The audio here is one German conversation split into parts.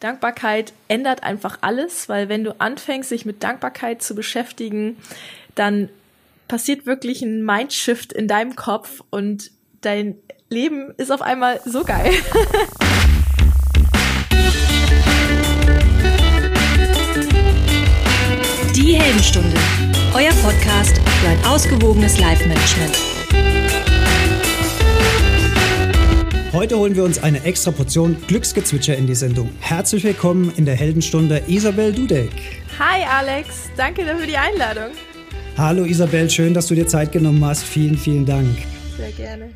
Dankbarkeit ändert einfach alles, weil wenn du anfängst, sich mit Dankbarkeit zu beschäftigen, dann passiert wirklich ein Mindshift in deinem Kopf und dein Leben ist auf einmal so geil. Die Heldenstunde, euer Podcast für ein ausgewogenes Life-Management. Heute holen wir uns eine extra Portion Glücksgezwitscher in die Sendung. Herzlich willkommen in der Heldenstunde Isabel Dudek. Hi Alex, danke für die Einladung. Hallo Isabel, schön, dass du dir Zeit genommen hast. Vielen, vielen Dank. Sehr gerne.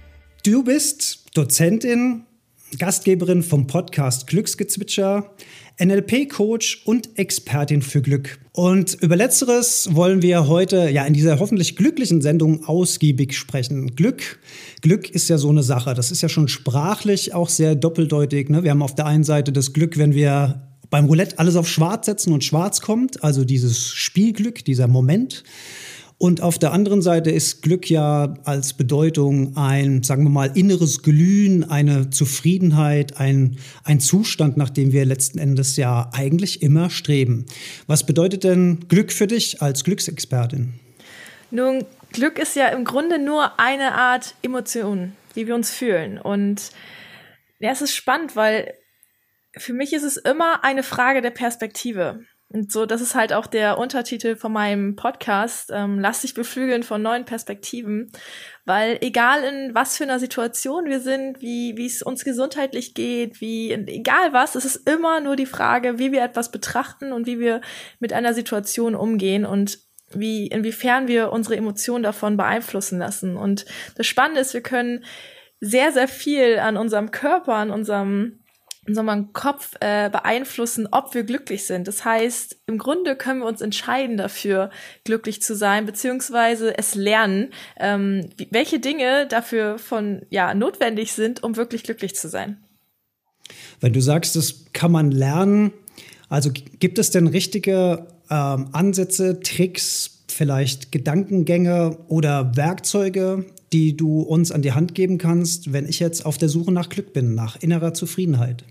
Du bist Dozentin, Gastgeberin vom Podcast Glücksgezwitscher, NLP-Coach und Expertin für Glück. Und über letzteres wollen wir heute ja in dieser hoffentlich glücklichen Sendung ausgiebig sprechen. Glück, Glück ist ja so eine Sache. Das ist ja schon sprachlich auch sehr doppeldeutig. Ne? Wir haben auf der einen Seite das Glück, wenn wir beim Roulette alles auf Schwarz setzen und Schwarz kommt, also dieses Spielglück, dieser Moment. Und auf der anderen Seite ist Glück ja als Bedeutung ein, sagen wir mal, inneres Glühen, eine Zufriedenheit, ein, ein Zustand, nach dem wir letzten Endes ja eigentlich immer streben. Was bedeutet denn Glück für dich als Glücksexpertin? Nun, Glück ist ja im Grunde nur eine Art Emotion, wie wir uns fühlen. Und ja, es ist spannend, weil für mich ist es immer eine Frage der Perspektive. Und so, das ist halt auch der Untertitel von meinem Podcast. Ähm, lass dich beflügeln von neuen Perspektiven. Weil egal in was für einer Situation wir sind, wie, wie es uns gesundheitlich geht, wie, egal was, es ist immer nur die Frage, wie wir etwas betrachten und wie wir mit einer Situation umgehen und wie, inwiefern wir unsere Emotionen davon beeinflussen lassen. Und das Spannende ist, wir können sehr, sehr viel an unserem Körper, an unserem unseren Kopf äh, beeinflussen, ob wir glücklich sind. Das heißt, im Grunde können wir uns entscheiden dafür, glücklich zu sein, beziehungsweise es lernen, ähm, welche Dinge dafür von ja notwendig sind, um wirklich glücklich zu sein. Wenn du sagst, das kann man lernen, also gibt es denn richtige ähm, Ansätze, Tricks, vielleicht Gedankengänge oder Werkzeuge, die du uns an die Hand geben kannst, wenn ich jetzt auf der Suche nach Glück bin, nach innerer Zufriedenheit?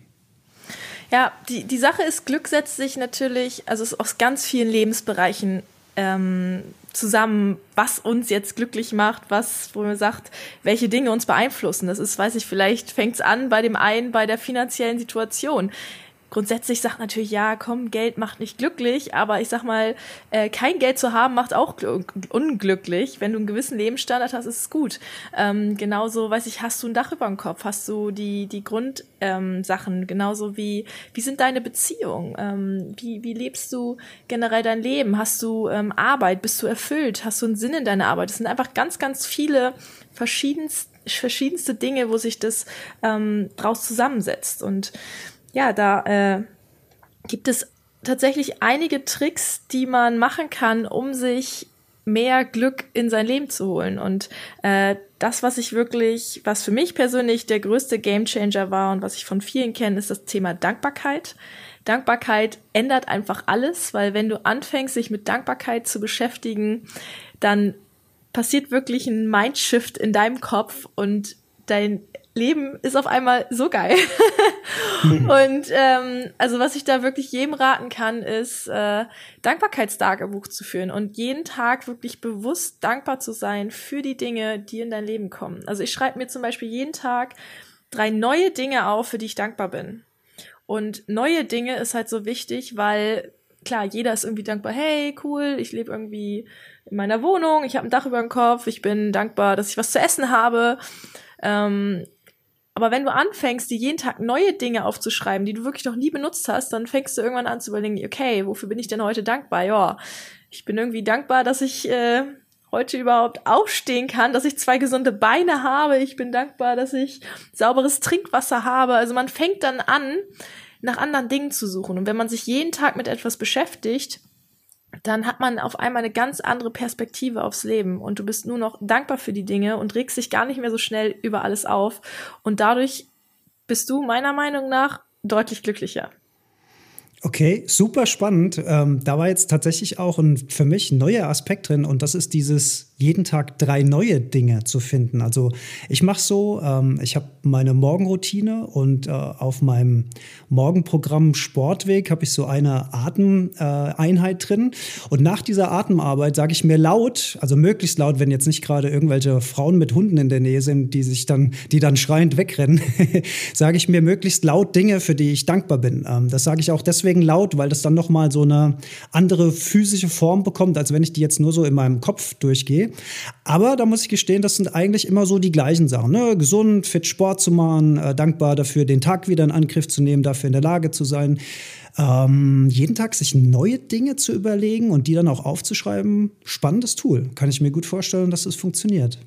Ja, die, die Sache ist, Glück setzt sich natürlich, also aus ganz vielen Lebensbereichen ähm, zusammen, was uns jetzt glücklich macht, was, wo man sagt, welche Dinge uns beeinflussen. Das ist, weiß ich, vielleicht fängt es an bei dem einen bei der finanziellen Situation grundsätzlich sagt natürlich, ja, komm, Geld macht nicht glücklich, aber ich sag mal, äh, kein Geld zu haben macht auch unglücklich. Wenn du einen gewissen Lebensstandard hast, ist es gut. Ähm, genauso, weiß ich, hast du ein Dach über dem Kopf, hast du die, die Grundsachen, ähm, genauso wie, wie sind deine Beziehungen, ähm, wie, wie lebst du generell dein Leben, hast du ähm, Arbeit, bist du erfüllt, hast du einen Sinn in deiner Arbeit. Das sind einfach ganz, ganz viele verschiedenste verschiedenste Dinge, wo sich das ähm, draus zusammensetzt. Und ja, da äh, gibt es tatsächlich einige Tricks, die man machen kann, um sich mehr Glück in sein Leben zu holen. Und äh, das, was ich wirklich, was für mich persönlich der größte Gamechanger war und was ich von vielen kenne, ist das Thema Dankbarkeit. Dankbarkeit ändert einfach alles, weil wenn du anfängst, sich mit Dankbarkeit zu beschäftigen, dann passiert wirklich ein Mindshift in deinem Kopf und dein Leben ist auf einmal so geil. und ähm, also was ich da wirklich jedem raten kann, ist äh, Dankbarkeitstagebuch zu führen und jeden Tag wirklich bewusst dankbar zu sein für die Dinge, die in dein Leben kommen. Also ich schreibe mir zum Beispiel jeden Tag drei neue Dinge auf, für die ich dankbar bin. Und neue Dinge ist halt so wichtig, weil klar, jeder ist irgendwie dankbar, hey, cool, ich lebe irgendwie in meiner Wohnung, ich habe ein Dach über dem Kopf, ich bin dankbar, dass ich was zu essen habe. Ähm, aber wenn du anfängst, dir jeden Tag neue Dinge aufzuschreiben, die du wirklich noch nie benutzt hast, dann fängst du irgendwann an zu überlegen, okay, wofür bin ich denn heute dankbar? Ja, ich bin irgendwie dankbar, dass ich äh, heute überhaupt aufstehen kann, dass ich zwei gesunde Beine habe. Ich bin dankbar, dass ich sauberes Trinkwasser habe. Also man fängt dann an, nach anderen Dingen zu suchen. Und wenn man sich jeden Tag mit etwas beschäftigt, dann hat man auf einmal eine ganz andere Perspektive aufs Leben und du bist nur noch dankbar für die Dinge und regst dich gar nicht mehr so schnell über alles auf und dadurch bist du meiner Meinung nach deutlich glücklicher. Okay, super spannend. Ähm, da war jetzt tatsächlich auch ein für mich neuer Aspekt drin und das ist dieses jeden Tag drei neue Dinge zu finden. Also ich mache so, ähm, ich habe meine Morgenroutine und äh, auf meinem Morgenprogramm Sportweg habe ich so eine Atemeinheit äh, drin. Und nach dieser Atemarbeit sage ich mir laut, also möglichst laut, wenn jetzt nicht gerade irgendwelche Frauen mit Hunden in der Nähe sind, die sich dann, die dann schreiend wegrennen, sage ich mir möglichst laut Dinge, für die ich dankbar bin. Ähm, das sage ich auch deswegen laut, weil das dann nochmal so eine andere physische Form bekommt, als wenn ich die jetzt nur so in meinem Kopf durchgehe. Aber da muss ich gestehen, das sind eigentlich immer so die gleichen Sachen. Ne? Gesund, fit Sport zu machen, äh, dankbar dafür, den Tag wieder in Angriff zu nehmen, dafür in der Lage zu sein. Ähm, jeden Tag sich neue Dinge zu überlegen und die dann auch aufzuschreiben, spannendes Tool. Kann ich mir gut vorstellen, dass es funktioniert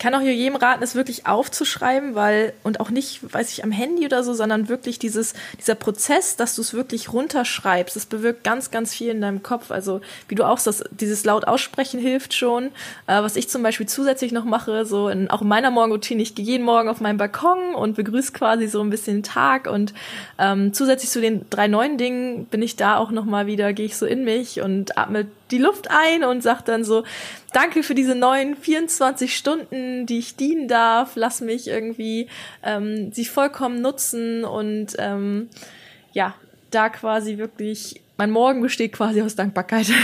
kann auch jedem raten, es wirklich aufzuschreiben, weil, und auch nicht, weiß ich, am Handy oder so, sondern wirklich dieses, dieser Prozess, dass du es wirklich runterschreibst, das bewirkt ganz, ganz viel in deinem Kopf. Also, wie du auch sagst, dieses laut aussprechen hilft schon. Äh, was ich zum Beispiel zusätzlich noch mache, so in, auch in meiner Morgenroutine, ich gehe jeden Morgen auf meinen Balkon und begrüße quasi so ein bisschen den Tag und ähm, zusätzlich zu den drei neuen Dingen bin ich da auch nochmal wieder, gehe ich so in mich und atme die Luft ein und sag dann so, danke für diese neuen 24 Stunden, die ich dienen darf. Lass mich irgendwie ähm, sie vollkommen nutzen und ähm, ja, da quasi wirklich, mein Morgen besteht quasi aus Dankbarkeit.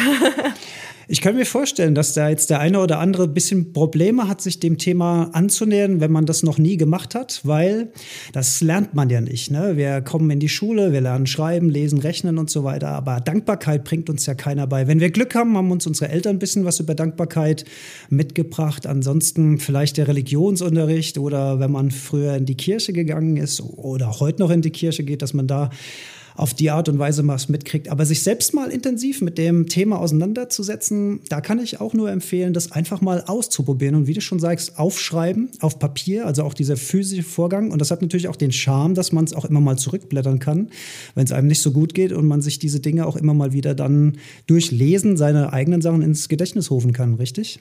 Ich kann mir vorstellen, dass da jetzt der eine oder andere ein bisschen Probleme hat, sich dem Thema anzunähern, wenn man das noch nie gemacht hat, weil das lernt man ja nicht. Ne? Wir kommen in die Schule, wir lernen schreiben, lesen, rechnen und so weiter, aber Dankbarkeit bringt uns ja keiner bei. Wenn wir Glück haben, haben uns unsere Eltern ein bisschen was über Dankbarkeit mitgebracht. Ansonsten vielleicht der Religionsunterricht oder wenn man früher in die Kirche gegangen ist oder heute noch in die Kirche geht, dass man da auf die Art und Weise was mitkriegt. Aber sich selbst mal intensiv mit dem Thema auseinanderzusetzen, da kann ich auch nur empfehlen, das einfach mal auszuprobieren und wie du schon sagst, aufschreiben auf Papier, also auch dieser physische Vorgang. Und das hat natürlich auch den Charme, dass man es auch immer mal zurückblättern kann, wenn es einem nicht so gut geht und man sich diese Dinge auch immer mal wieder dann durch Lesen seine eigenen Sachen ins Gedächtnis rufen kann, richtig?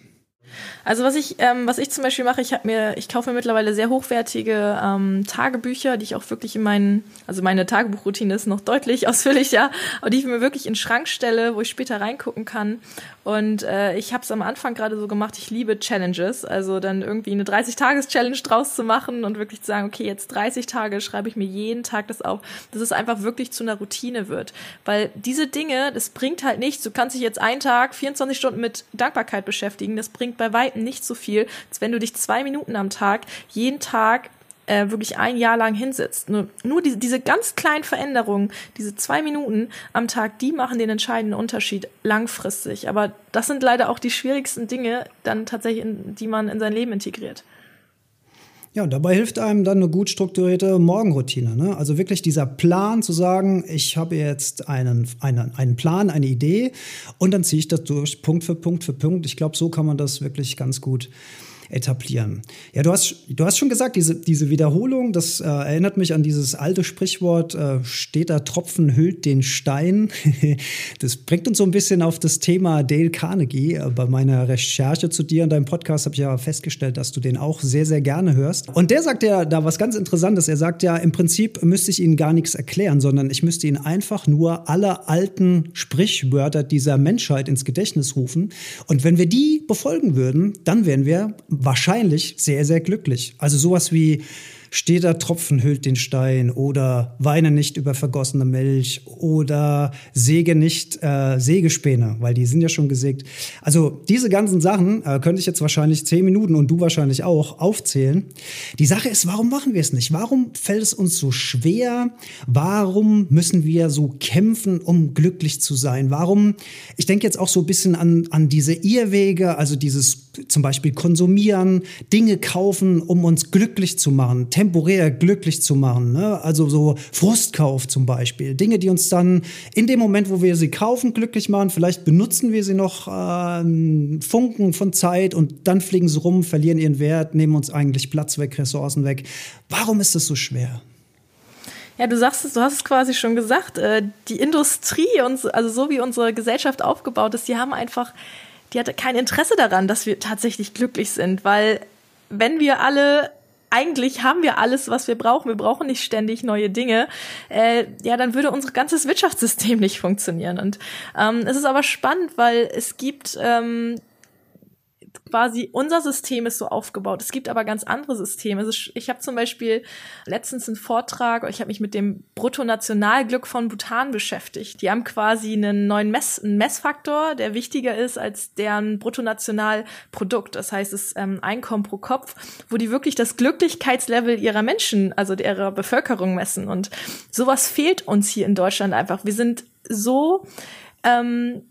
Also was ich, ähm, was ich zum Beispiel mache, ich habe mir, ich kaufe mir mittlerweile sehr hochwertige ähm, Tagebücher, die ich auch wirklich in meinen, also meine Tagebuchroutine ist noch deutlich ausführlicher, aber die ich mir wirklich in den Schrank stelle, wo ich später reingucken kann. Und äh, ich habe es am Anfang gerade so gemacht, ich liebe Challenges, also dann irgendwie eine 30-Tages-Challenge draus zu machen und wirklich zu sagen, okay, jetzt 30 Tage schreibe ich mir jeden Tag das auf, dass es einfach wirklich zu einer Routine wird. Weil diese Dinge, das bringt halt nichts. Du kannst dich jetzt einen Tag 24 Stunden mit Dankbarkeit beschäftigen, das bringt bei weitem nicht so viel, als wenn du dich zwei Minuten am Tag jeden Tag äh, wirklich ein Jahr lang hinsitzt. Nur, nur die, diese ganz kleinen Veränderungen, diese zwei Minuten am Tag, die machen den entscheidenden Unterschied langfristig. Aber das sind leider auch die schwierigsten Dinge, dann tatsächlich, in, die man in sein Leben integriert. Ja, und dabei hilft einem dann eine gut strukturierte Morgenroutine. Ne? Also wirklich dieser Plan zu sagen, ich habe jetzt einen, einen, einen Plan, eine Idee und dann ziehe ich das durch, Punkt für Punkt für Punkt. Ich glaube, so kann man das wirklich ganz gut etablieren. Ja, du hast, du hast schon gesagt, diese, diese Wiederholung, das äh, erinnert mich an dieses alte Sprichwort, äh, steter Tropfen hüllt den Stein. das bringt uns so ein bisschen auf das Thema Dale Carnegie. Äh, bei meiner Recherche zu dir und deinem Podcast habe ich ja festgestellt, dass du den auch sehr, sehr gerne hörst. Und der sagt ja da was ganz Interessantes. Er sagt ja, im Prinzip müsste ich Ihnen gar nichts erklären, sondern ich müsste Ihnen einfach nur alle alten Sprichwörter dieser Menschheit ins Gedächtnis rufen. Und wenn wir die befolgen würden, dann wären wir wahrscheinlich sehr, sehr glücklich. Also sowas wie steter Tropfen hüllt den Stein oder weine nicht über vergossene Milch oder säge nicht äh, Sägespäne, weil die sind ja schon gesägt. Also diese ganzen Sachen äh, könnte ich jetzt wahrscheinlich zehn Minuten und du wahrscheinlich auch aufzählen. Die Sache ist, warum machen wir es nicht? Warum fällt es uns so schwer? Warum müssen wir so kämpfen, um glücklich zu sein? Warum? Ich denke jetzt auch so ein bisschen an, an diese Irrwege, also dieses zum Beispiel konsumieren, Dinge kaufen, um uns glücklich zu machen, temporär glücklich zu machen. Ne? Also so Frustkauf zum Beispiel. Dinge, die uns dann in dem Moment, wo wir sie kaufen, glücklich machen. Vielleicht benutzen wir sie noch äh, Funken von Zeit und dann fliegen sie rum, verlieren ihren Wert, nehmen uns eigentlich Platz weg, Ressourcen weg. Warum ist das so schwer? Ja, du sagst es, du hast es quasi schon gesagt. Äh, die Industrie, also so wie unsere Gesellschaft aufgebaut ist, die haben einfach, die hatte kein Interesse daran, dass wir tatsächlich glücklich sind, weil wenn wir alle eigentlich haben wir alles, was wir brauchen. Wir brauchen nicht ständig neue Dinge. Äh, ja, dann würde unser ganzes Wirtschaftssystem nicht funktionieren. Und ähm, es ist aber spannend, weil es gibt ähm, quasi unser System ist so aufgebaut. Es gibt aber ganz andere Systeme. Ich habe zum Beispiel letztens einen Vortrag, ich habe mich mit dem Bruttonationalglück von Bhutan beschäftigt. Die haben quasi einen neuen Mess, einen Messfaktor, der wichtiger ist als deren Bruttonationalprodukt. Das heißt, das ähm, Einkommen pro Kopf, wo die wirklich das Glücklichkeitslevel ihrer Menschen, also ihrer Bevölkerung messen. Und sowas fehlt uns hier in Deutschland einfach. Wir sind so ähm,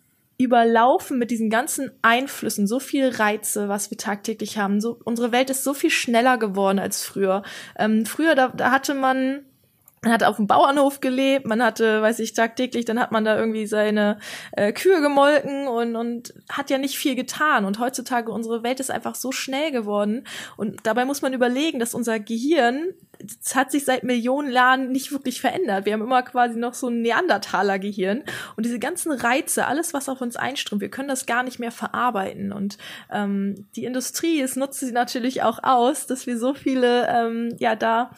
überlaufen mit diesen ganzen Einflüssen, so viel Reize, was wir tagtäglich haben. So, unsere Welt ist so viel schneller geworden als früher. Ähm, früher, da, da hatte man man hat auf dem Bauernhof gelebt, man hatte, weiß ich, tagtäglich, dann hat man da irgendwie seine äh, Kühe gemolken und, und hat ja nicht viel getan. Und heutzutage, unsere Welt ist einfach so schnell geworden. Und dabei muss man überlegen, dass unser Gehirn, das hat sich seit Millionen Jahren nicht wirklich verändert. Wir haben immer quasi noch so ein Neandertaler-Gehirn. Und diese ganzen Reize, alles, was auf uns einströmt, wir können das gar nicht mehr verarbeiten. Und ähm, die Industrie, es nutzt sie natürlich auch aus, dass wir so viele, ähm, ja, da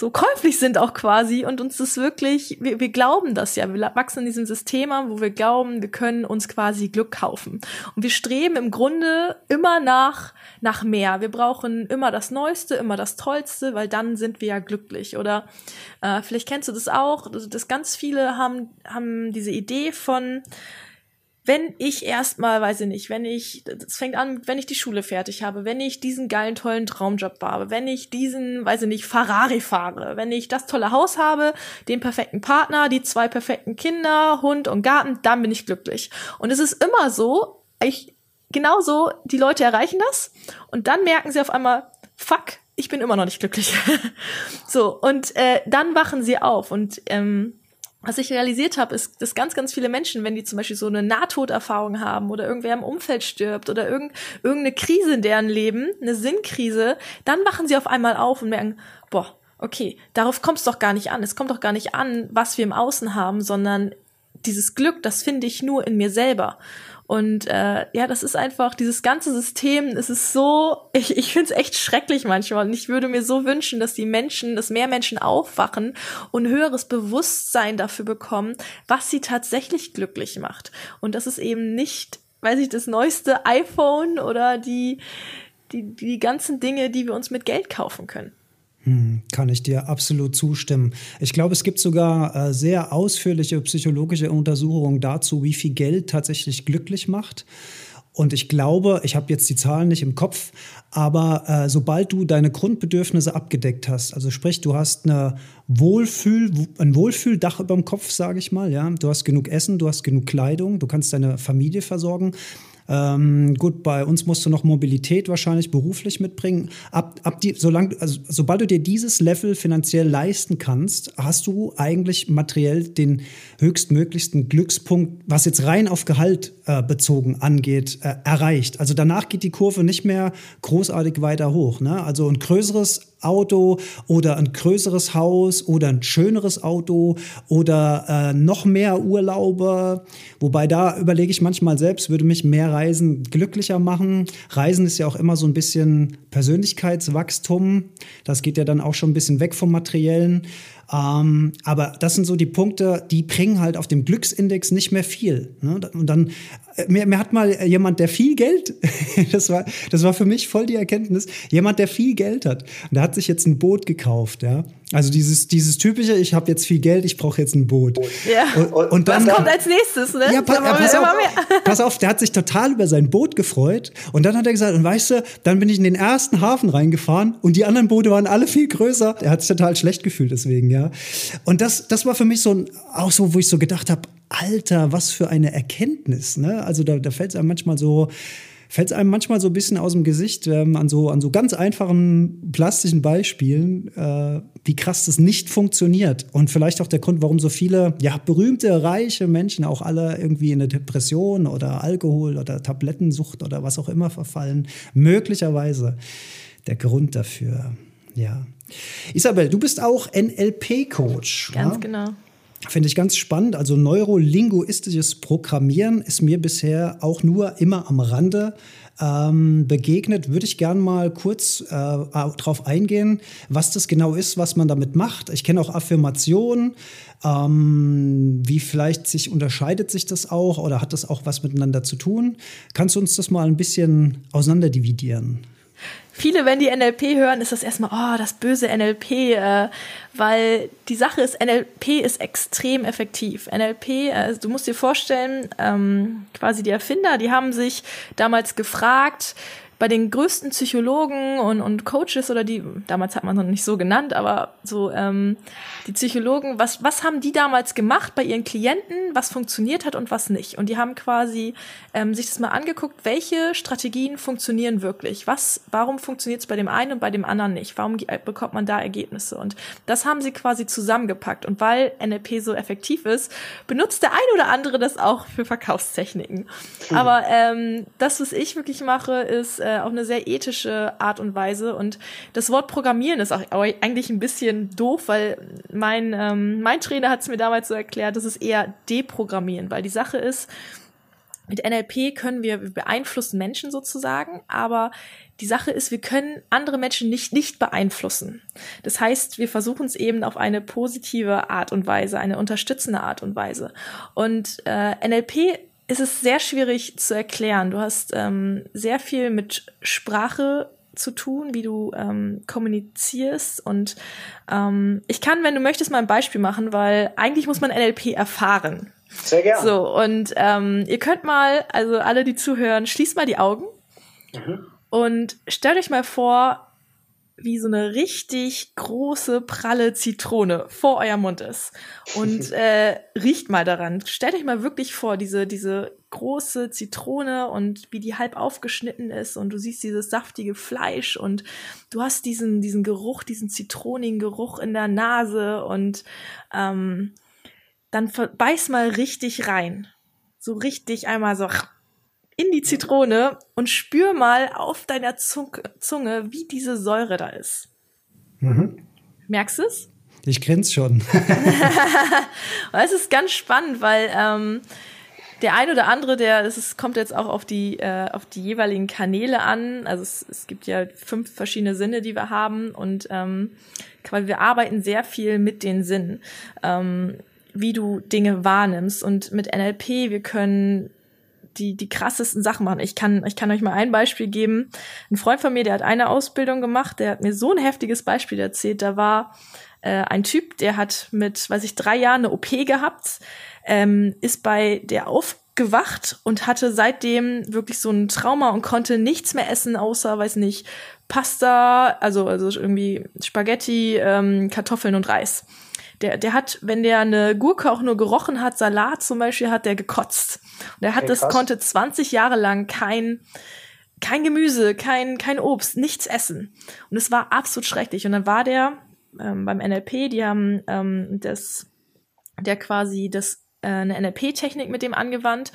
so käuflich sind auch quasi und uns das wirklich, wir, wir glauben das ja, wir wachsen in diesem System an, wo wir glauben, wir können uns quasi Glück kaufen. Und wir streben im Grunde immer nach, nach mehr. Wir brauchen immer das Neueste, immer das Tollste, weil dann sind wir ja glücklich. Oder äh, vielleicht kennst du das auch, dass ganz viele haben, haben diese Idee von, wenn ich erstmal, weiß ich nicht, wenn ich, das fängt an, wenn ich die Schule fertig habe, wenn ich diesen geilen, tollen Traumjob habe, wenn ich diesen, weiß ich nicht, Ferrari fahre, wenn ich das tolle Haus habe, den perfekten Partner, die zwei perfekten Kinder, Hund und Garten, dann bin ich glücklich. Und es ist immer so, ich, genau so, die Leute erreichen das und dann merken sie auf einmal, fuck, ich bin immer noch nicht glücklich. so, und äh, dann wachen sie auf und ähm, was ich realisiert habe, ist, dass ganz, ganz viele Menschen, wenn die zum Beispiel so eine Nahtoderfahrung haben oder irgendwer im Umfeld stirbt oder irgend, irgendeine Krise in deren Leben, eine Sinnkrise, dann wachen sie auf einmal auf und merken, boah, okay, darauf kommt es doch gar nicht an. Es kommt doch gar nicht an, was wir im Außen haben, sondern dieses Glück, das finde ich nur in mir selber. Und äh, ja, das ist einfach, dieses ganze System, es ist so, ich, ich finde es echt schrecklich manchmal. Und ich würde mir so wünschen, dass die Menschen, dass mehr Menschen aufwachen und höheres Bewusstsein dafür bekommen, was sie tatsächlich glücklich macht. Und das ist eben nicht, weiß ich, das neueste iPhone oder die, die, die ganzen Dinge, die wir uns mit Geld kaufen können. Hm, kann ich dir absolut zustimmen. Ich glaube, es gibt sogar äh, sehr ausführliche psychologische Untersuchungen dazu, wie viel Geld tatsächlich glücklich macht. Und ich glaube, ich habe jetzt die Zahlen nicht im Kopf, aber äh, sobald du deine Grundbedürfnisse abgedeckt hast, also sprich, du hast eine Wohlfühl, ein Wohlfühldach über dem Kopf, sage ich mal, ja, du hast genug Essen, du hast genug Kleidung, du kannst deine Familie versorgen, ähm, gut, bei uns musst du noch Mobilität wahrscheinlich beruflich mitbringen. Ab, ab die, solange, also, sobald du dir dieses Level finanziell leisten kannst, hast du eigentlich materiell den höchstmöglichsten Glückspunkt, was jetzt rein auf Gehalt äh, bezogen angeht, äh, erreicht. Also danach geht die Kurve nicht mehr großartig weiter hoch. Ne? Also ein größeres Auto oder ein größeres Haus oder ein schöneres Auto oder äh, noch mehr Urlaube. Wobei da überlege ich manchmal selbst, würde mich mehr Reisen glücklicher machen. Reisen ist ja auch immer so ein bisschen Persönlichkeitswachstum. Das geht ja dann auch schon ein bisschen weg vom Materiellen. Ähm, aber das sind so die Punkte, die bringen halt auf dem Glücksindex nicht mehr viel. Ne? Und dann, äh, mir, mir hat mal jemand, der viel Geld, das war, das war für mich voll die Erkenntnis, jemand, der viel Geld hat, der hat sich jetzt ein Boot gekauft, ja. Also dieses, dieses typische, ich habe jetzt viel Geld, ich brauche jetzt ein Boot. Ja. Und, und dann, Was kommt als nächstes, ne? Ja, pa ja, pass, auf, pass auf, der hat sich total über sein Boot gefreut. Und dann hat er gesagt, und weißt du, dann bin ich in den ersten Hafen reingefahren und die anderen Boote waren alle viel größer. Er hat sich total schlecht gefühlt deswegen, ja. Und das, das war für mich so ein, auch so, wo ich so gedacht habe, Alter, was für eine Erkenntnis, ne? Also da, da fällt es einem manchmal so, fällt es einem manchmal so ein bisschen aus dem Gesicht ähm, an, so, an so ganz einfachen plastischen Beispielen, äh, wie krass das nicht funktioniert. Und vielleicht auch der Grund, warum so viele ja, berühmte, reiche Menschen auch alle irgendwie in eine Depression oder Alkohol oder Tablettensucht oder was auch immer verfallen. Möglicherweise der Grund dafür. Ja. Isabel, du bist auch NLP-Coach. Ganz ja? genau. Finde ich ganz spannend. Also neurolinguistisches Programmieren ist mir bisher auch nur immer am Rande ähm, begegnet. Würde ich gern mal kurz äh, darauf eingehen, was das genau ist, was man damit macht. Ich kenne auch Affirmationen. Ähm, wie vielleicht sich unterscheidet sich das auch oder hat das auch was miteinander zu tun? Kannst du uns das mal ein bisschen auseinanderdividieren? Viele, wenn die NLP hören, ist das erstmal, oh, das böse NLP, äh, weil die Sache ist, NLP ist extrem effektiv. NLP, äh, du musst dir vorstellen, ähm, quasi die Erfinder, die haben sich damals gefragt, bei den größten Psychologen und, und Coaches oder die, damals hat man noch nicht so genannt, aber so ähm, die Psychologen, was, was haben die damals gemacht bei ihren Klienten, was funktioniert hat und was nicht? Und die haben quasi ähm, sich das mal angeguckt, welche Strategien funktionieren wirklich? Was, warum funktioniert es bei dem einen und bei dem anderen nicht? Warum bekommt man da Ergebnisse? Und das haben sie quasi zusammengepackt. Und weil NLP so effektiv ist, benutzt der ein oder andere das auch für Verkaufstechniken. Mhm. Aber ähm, das, was ich wirklich mache, ist äh, auf eine sehr ethische Art und Weise. Und das Wort Programmieren ist auch eigentlich ein bisschen doof, weil mein, ähm, mein Trainer hat es mir damals so erklärt, das ist eher deprogrammieren, weil die Sache ist, mit NLP können wir, wir beeinflussen Menschen sozusagen, aber die Sache ist, wir können andere Menschen nicht, nicht beeinflussen. Das heißt, wir versuchen es eben auf eine positive Art und Weise, eine unterstützende Art und Weise. Und äh, NLP ist es sehr schwierig zu erklären. Du hast ähm, sehr viel mit Sprache zu tun, wie du ähm, kommunizierst. Und ähm, ich kann, wenn du möchtest, mal ein Beispiel machen, weil eigentlich muss man NLP erfahren. Sehr gerne. So, und ähm, ihr könnt mal, also alle, die zuhören, schließt mal die Augen mhm. und stellt euch mal vor, wie so eine richtig große, pralle Zitrone vor eurem Mund ist. Und äh, riecht mal daran. Stellt euch mal wirklich vor, diese, diese große Zitrone und wie die halb aufgeschnitten ist und du siehst dieses saftige Fleisch und du hast diesen, diesen Geruch, diesen zitronigen Geruch in der Nase und ähm, dann beiß mal richtig rein. So richtig einmal so in die Zitrone und spür mal auf deiner Zunge, wie diese Säure da ist. Mhm. Merkst du es? Ich grinse schon. es ist ganz spannend, weil ähm, der ein oder andere, der, es kommt jetzt auch auf die, äh, auf die jeweiligen Kanäle an. Also es, es gibt ja fünf verschiedene Sinne, die wir haben und ähm, wir arbeiten sehr viel mit den Sinnen, ähm, wie du Dinge wahrnimmst. Und mit NLP, wir können die, die krassesten Sachen machen. Ich kann, ich kann euch mal ein Beispiel geben. Ein Freund von mir, der hat eine Ausbildung gemacht, der hat mir so ein heftiges Beispiel erzählt. Da war äh, ein Typ, der hat mit, weiß ich, drei Jahren eine OP gehabt, ähm, ist bei der aufgewacht und hatte seitdem wirklich so ein Trauma und konnte nichts mehr essen, außer, weiß nicht, Pasta, also, also irgendwie Spaghetti, ähm, Kartoffeln und Reis. Der, der hat, wenn der eine Gurke auch nur gerochen hat, Salat zum Beispiel, hat der gekotzt. Und er hat okay, das, konnte 20 Jahre lang kein, kein Gemüse, kein, kein Obst, nichts essen. Und es war absolut schrecklich. Und dann war der ähm, beim NLP, die haben ähm, das, der quasi das, äh, eine NLP-Technik mit dem angewandt.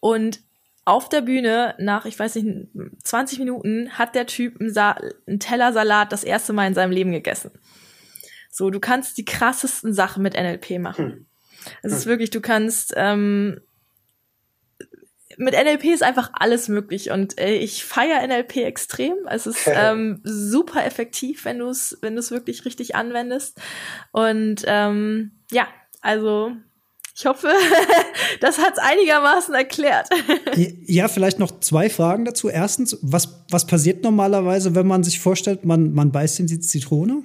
Und auf der Bühne nach, ich weiß nicht, 20 Minuten hat der Typ einen, Sa einen Teller Salat das erste Mal in seinem Leben gegessen. So, du kannst die krassesten Sachen mit NLP machen. Hm. Es hm. ist wirklich, du kannst ähm, mit NLP ist einfach alles möglich und äh, ich feiere NLP extrem. Es ist ähm, super effektiv, wenn du es wenn du es wirklich richtig anwendest. Und ähm, ja, also ich hoffe, das hat es einigermaßen erklärt. ja, vielleicht noch zwei Fragen dazu. Erstens, was, was passiert normalerweise, wenn man sich vorstellt, man, man beißt in die Zitrone?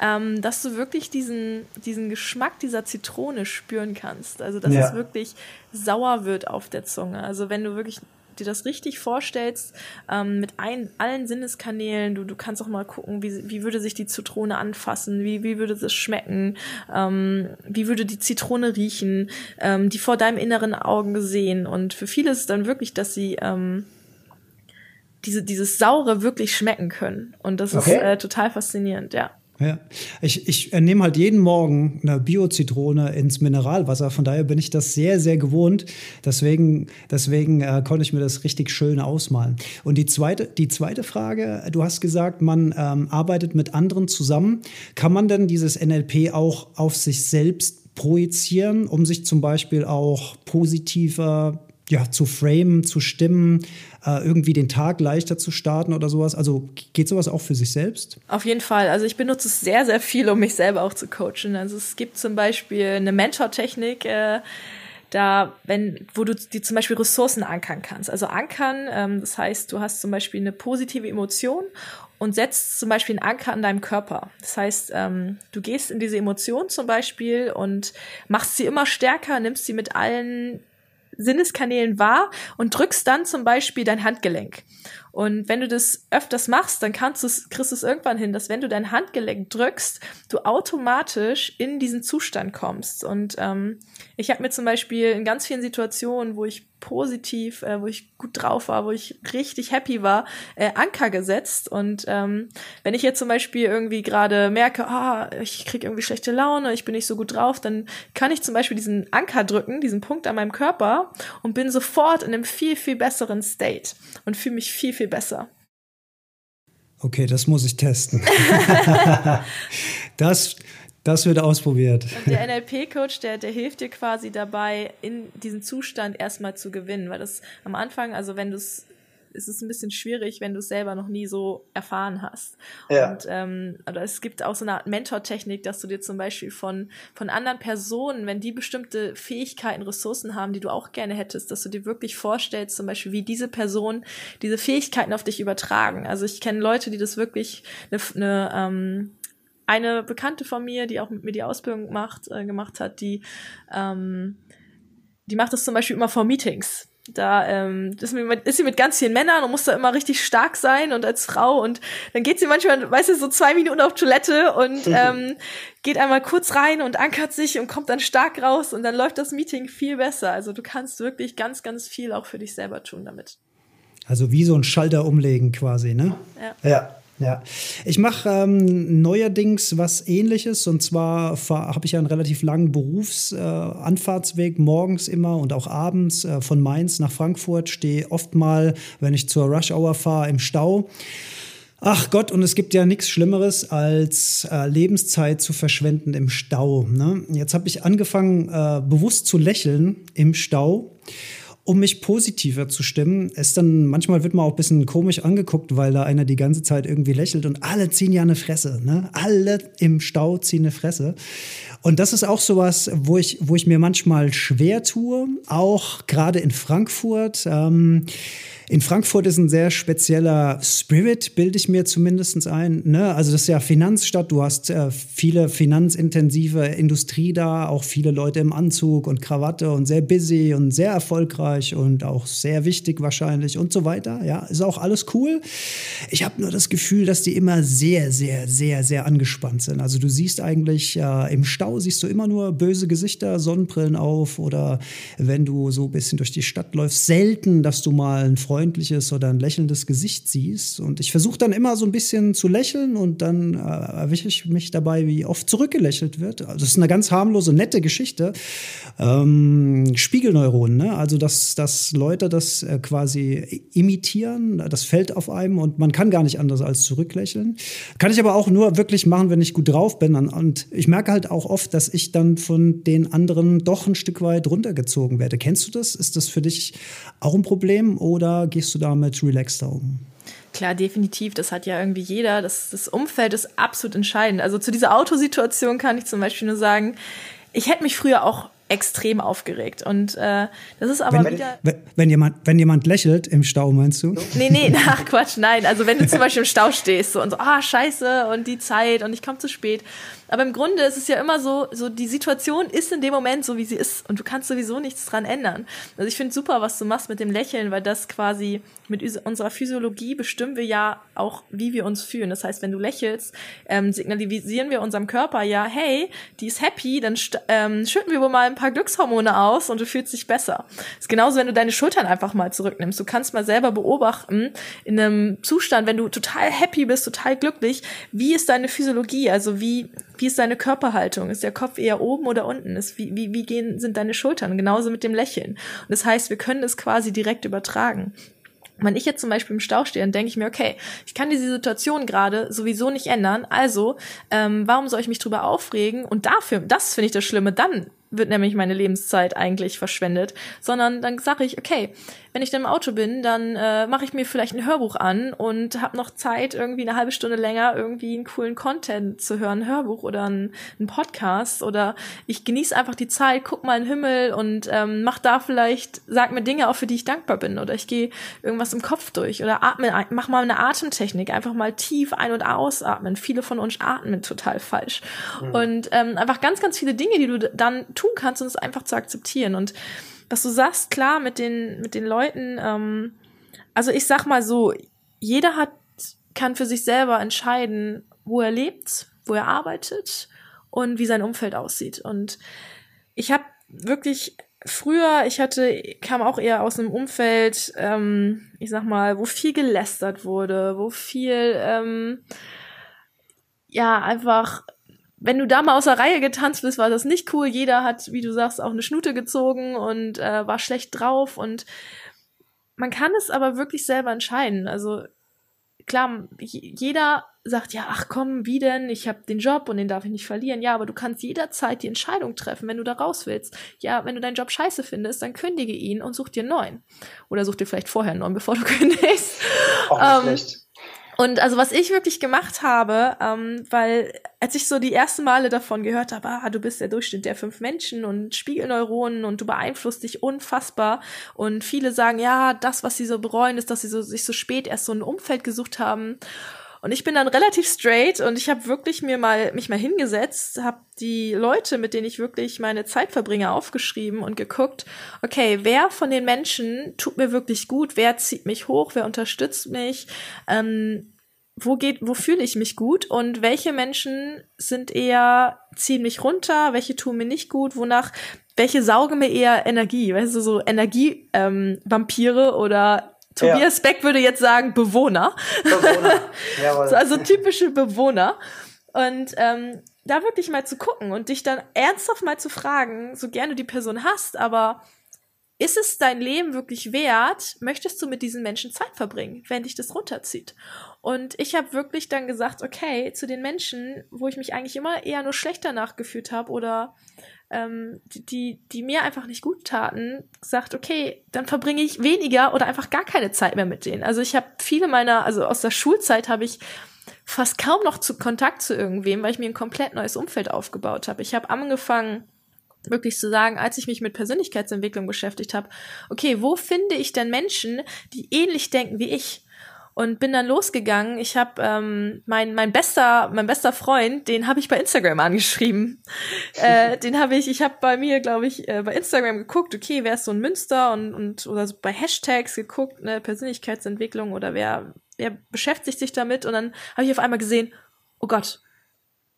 Ähm, dass du wirklich diesen, diesen Geschmack dieser Zitrone spüren kannst. Also, dass ja. es wirklich sauer wird auf der Zunge. Also, wenn du wirklich dir das richtig vorstellst, ähm, mit ein, allen Sinneskanälen, du, du kannst auch mal gucken, wie, wie würde sich die Zitrone anfassen, wie, wie würde es schmecken, ähm, wie würde die Zitrone riechen, ähm, die vor deinem inneren Augen sehen. Und für viele ist es dann wirklich, dass sie ähm, diese, dieses Saure wirklich schmecken können. Und das okay. ist äh, total faszinierend, ja. Ja, ich, ich nehme halt jeden Morgen eine Bio-Zitrone ins Mineralwasser. Von daher bin ich das sehr, sehr gewohnt. Deswegen, deswegen äh, konnte ich mir das richtig schön ausmalen. Und die zweite, die zweite Frage, du hast gesagt, man ähm, arbeitet mit anderen zusammen. Kann man denn dieses NLP auch auf sich selbst projizieren, um sich zum Beispiel auch positiver ja, zu framen, zu stimmen, äh, irgendwie den Tag leichter zu starten oder sowas. Also geht sowas auch für sich selbst? Auf jeden Fall. Also ich benutze es sehr, sehr viel, um mich selber auch zu coachen. Also es gibt zum Beispiel eine Mentor-Technik, äh, da, wenn, wo du die zum Beispiel Ressourcen ankern kannst. Also ankern, ähm, das heißt, du hast zum Beispiel eine positive Emotion und setzt zum Beispiel einen Anker an deinem Körper. Das heißt, ähm, du gehst in diese Emotion zum Beispiel und machst sie immer stärker, nimmst sie mit allen Sinneskanälen wahr und drückst dann zum Beispiel dein Handgelenk. Und wenn du das öfters machst, dann kannst du's, kriegst du es irgendwann hin, dass wenn du dein Handgelenk drückst, du automatisch in diesen Zustand kommst. Und ähm, ich habe mir zum Beispiel in ganz vielen Situationen, wo ich positiv, äh, wo ich gut drauf war, wo ich richtig happy war, äh, Anker gesetzt. Und ähm, wenn ich jetzt zum Beispiel irgendwie gerade merke, ah, ich krieg irgendwie schlechte Laune, ich bin nicht so gut drauf, dann kann ich zum Beispiel diesen Anker drücken, diesen Punkt an meinem Körper und bin sofort in einem viel, viel besseren State und fühle mich viel, viel besser. Okay, das muss ich testen. das, das wird ausprobiert. Und der NLP-Coach, der, der hilft dir quasi dabei, in diesen Zustand erstmal zu gewinnen, weil das am Anfang, also wenn du es es ist ein bisschen schwierig, wenn du es selber noch nie so erfahren hast. Ja. Und ähm, oder es gibt auch so eine Art Mentor-Technik, dass du dir zum Beispiel von, von anderen Personen, wenn die bestimmte Fähigkeiten, Ressourcen haben, die du auch gerne hättest, dass du dir wirklich vorstellst, zum Beispiel, wie diese Person diese Fähigkeiten auf dich übertragen. Also ich kenne Leute, die das wirklich eine, eine ähm, eine Bekannte von mir, die auch mit mir die Ausbildung macht, äh, gemacht hat, die, ähm, die macht das zum Beispiel immer vor Meetings. Da ähm, ist, mit, ist sie mit ganz vielen Männern und muss da immer richtig stark sein und als Frau und dann geht sie manchmal, weißt du, so zwei Minuten auf Toilette und ähm, geht einmal kurz rein und ankert sich und kommt dann stark raus und dann läuft das Meeting viel besser. Also du kannst wirklich ganz, ganz viel auch für dich selber tun damit. Also wie so ein Schalter umlegen quasi, ne? Ja. ja. Ja, ich mache ähm, neuerdings was ähnliches und zwar habe ich einen relativ langen Berufsanfahrtsweg äh, morgens immer und auch abends äh, von Mainz nach Frankfurt, stehe oft mal, wenn ich zur Rush Hour fahre, im Stau. Ach Gott, und es gibt ja nichts Schlimmeres, als äh, Lebenszeit zu verschwenden im Stau. Ne? Jetzt habe ich angefangen, äh, bewusst zu lächeln im Stau um mich positiver zu stimmen. Es dann, manchmal wird man auch ein bisschen komisch angeguckt, weil da einer die ganze Zeit irgendwie lächelt und alle ziehen ja eine Fresse, ne? Alle im Stau ziehen eine Fresse. Und das ist auch sowas, wo ich, wo ich mir manchmal schwer tue, auch gerade in Frankfurt. Ähm, in Frankfurt ist ein sehr spezieller Spirit, bilde ich mir zumindest ein. Ne? Also das ist ja Finanzstadt, du hast äh, viele finanzintensive Industrie da, auch viele Leute im Anzug und Krawatte und sehr busy und sehr erfolgreich und auch sehr wichtig wahrscheinlich und so weiter. Ja, ist auch alles cool. Ich habe nur das Gefühl, dass die immer sehr, sehr, sehr, sehr angespannt sind. Also du siehst eigentlich äh, im Stau siehst du immer nur böse Gesichter, Sonnenbrillen auf oder wenn du so ein bisschen durch die Stadt läufst, selten, dass du mal einen Freund freundliches oder ein lächelndes Gesicht siehst. Und ich versuche dann immer so ein bisschen zu lächeln und dann äh, erwische ich mich dabei, wie oft zurückgelächelt wird. Also das ist eine ganz harmlose, nette Geschichte. Ähm, Spiegelneuronen, ne? also dass, dass Leute das äh, quasi imitieren, das fällt auf einem und man kann gar nicht anders als zurücklächeln. Kann ich aber auch nur wirklich machen, wenn ich gut drauf bin. Und ich merke halt auch oft, dass ich dann von den anderen doch ein Stück weit runtergezogen werde. Kennst du das? Ist das für dich auch ein Problem oder gehst du damit relaxter um? Klar, definitiv. Das hat ja irgendwie jeder. Das, das Umfeld ist absolut entscheidend. Also zu dieser Autosituation kann ich zum Beispiel nur sagen, ich hätte mich früher auch extrem aufgeregt. Und äh, das ist aber wenn, wieder. Wenn, wenn, jemand, wenn jemand lächelt im Stau, meinst du? Nee, nee, ach Quatsch, nein. Also wenn du zum Beispiel im Stau stehst so, und so, ah, scheiße, und die Zeit und ich komme zu spät. Aber im Grunde ist es ja immer so, so die Situation ist in dem Moment so, wie sie ist und du kannst sowieso nichts dran ändern. Also ich finde super, was du machst mit dem Lächeln, weil das quasi mit unserer Physiologie bestimmen wir ja auch, wie wir uns fühlen. Das heißt, wenn du lächelst, ähm, signalisieren wir unserem Körper ja, hey, die ist happy, dann ähm, schütten wir wohl mal ein paar Glückshormone aus und du fühlst dich besser. Das ist genauso, wenn du deine Schultern einfach mal zurücknimmst. Du kannst mal selber beobachten, in einem Zustand, wenn du total happy bist, total glücklich, wie ist deine Physiologie? Also wie, wie ist deine Körperhaltung? Ist der Kopf eher oben oder unten? Ist, wie, wie, wie gehen, sind deine Schultern? Genauso mit dem Lächeln. Und das heißt, wir können es quasi direkt übertragen. Wenn ich jetzt zum Beispiel im Stau stehe, dann denke ich mir, okay, ich kann diese Situation gerade sowieso nicht ändern, also ähm, warum soll ich mich drüber aufregen? Und dafür, das finde ich das Schlimme, dann wird nämlich meine Lebenszeit eigentlich verschwendet, sondern dann sage ich, okay, wenn ich dann im Auto bin, dann äh, mache ich mir vielleicht ein Hörbuch an und habe noch Zeit, irgendwie eine halbe Stunde länger irgendwie einen coolen Content zu hören, ein Hörbuch oder ein, ein Podcast oder ich genieße einfach die Zeit, guck mal in den Himmel und ähm, mach da vielleicht, sag mir Dinge auch, für die ich dankbar bin oder ich gehe irgendwas im Kopf durch oder atme, mach mal eine Atemtechnik, einfach mal tief ein- und ausatmen. Viele von uns atmen total falsch. Mhm. Und ähm, einfach ganz, ganz viele Dinge, die du dann tun kannst, um es einfach zu akzeptieren. Und was du sagst, klar, mit den, mit den Leuten, ähm, also ich sag mal so, jeder hat, kann für sich selber entscheiden, wo er lebt, wo er arbeitet und wie sein Umfeld aussieht. Und ich habe wirklich früher, ich hatte, kam auch eher aus einem Umfeld, ähm, ich sag mal, wo viel gelästert wurde, wo viel, ähm, ja, einfach wenn du da mal aus der Reihe getanzt bist, war das nicht cool. Jeder hat, wie du sagst, auch eine Schnute gezogen und äh, war schlecht drauf. Und man kann es aber wirklich selber entscheiden. Also klar, jeder sagt, ja, ach komm, wie denn? Ich habe den Job und den darf ich nicht verlieren. Ja, aber du kannst jederzeit die Entscheidung treffen, wenn du da raus willst. Ja, wenn du deinen Job scheiße findest, dann kündige ihn und such dir einen neuen. Oder such dir vielleicht vorher einen neuen, bevor du kündigst. Auch nicht ähm, schlecht. Und also was ich wirklich gemacht habe, ähm, weil als ich so die ersten Male davon gehört habe, ah, du bist der Durchschnitt der fünf Menschen und Spiegelneuronen und du beeinflusst dich unfassbar und viele sagen, ja, das, was sie so bereuen, ist, dass sie so, sich so spät erst so ein Umfeld gesucht haben. Und ich bin dann relativ straight und ich habe wirklich mir mal mich mal hingesetzt, habe die Leute, mit denen ich wirklich meine Zeit verbringe, aufgeschrieben und geguckt, okay, wer von den Menschen tut mir wirklich gut, wer zieht mich hoch, wer unterstützt mich, ähm, wo geht, wo fühle ich mich gut? Und welche Menschen sind eher ziehen mich runter, welche tun mir nicht gut, wonach welche saugen mir eher Energie, weißt du, so Energie ähm, oder Tobias. Beck würde jetzt sagen Bewohner. Bewohner. Jawohl. also typische Bewohner. Und ähm, da wirklich mal zu gucken und dich dann ernsthaft mal zu fragen, so gerne du die Person hast, aber ist es dein Leben wirklich wert? Möchtest du mit diesen Menschen Zeit verbringen, wenn dich das runterzieht? Und ich habe wirklich dann gesagt, okay, zu den Menschen, wo ich mich eigentlich immer eher nur schlechter nachgefühlt habe oder ähm, die, die mir einfach nicht gut taten, gesagt, okay, dann verbringe ich weniger oder einfach gar keine Zeit mehr mit denen. Also ich habe viele meiner, also aus der Schulzeit habe ich fast kaum noch zu Kontakt zu irgendwem, weil ich mir ein komplett neues Umfeld aufgebaut habe. Ich habe angefangen, wirklich zu sagen, als ich mich mit Persönlichkeitsentwicklung beschäftigt habe, okay, wo finde ich denn Menschen, die ähnlich denken wie ich? Und bin dann losgegangen. Ich habe ähm, mein mein bester mein bester Freund, den habe ich bei Instagram angeschrieben. äh, den habe ich ich habe bei mir glaube ich äh, bei Instagram geguckt, okay, wer ist so ein Münster und und oder so bei Hashtags geguckt, ne Persönlichkeitsentwicklung oder wer wer beschäftigt sich damit und dann habe ich auf einmal gesehen, oh Gott,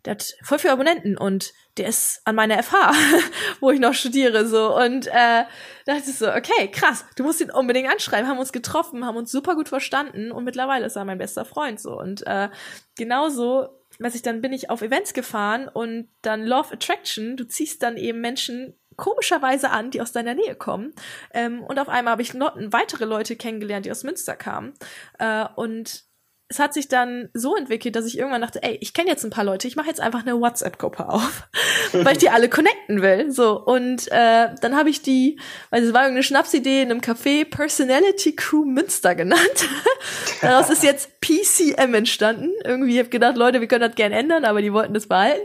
der hat voll viele Abonnenten und der ist an meiner FH, wo ich noch studiere, so. Und äh, dachte ich so, okay, krass, du musst ihn unbedingt anschreiben, haben uns getroffen, haben uns super gut verstanden und mittlerweile ist er mein bester Freund, so. Und äh, genauso, weiß ich, dann bin ich auf Events gefahren und dann Love Attraction, du ziehst dann eben Menschen komischerweise an, die aus deiner Nähe kommen. Ähm, und auf einmal habe ich noch weitere Leute kennengelernt, die aus Münster kamen. Äh, und es hat sich dann so entwickelt, dass ich irgendwann dachte, ey, ich kenne jetzt ein paar Leute, ich mache jetzt einfach eine WhatsApp-Gruppe auf, weil ich die alle connecten will. So und äh, dann habe ich die, weil es war irgendeine Schnapsidee in einem Café Personality Crew Münster genannt. Daraus ist jetzt PCM entstanden. Irgendwie habe ich gedacht, Leute, wir können das gerne ändern, aber die wollten das behalten.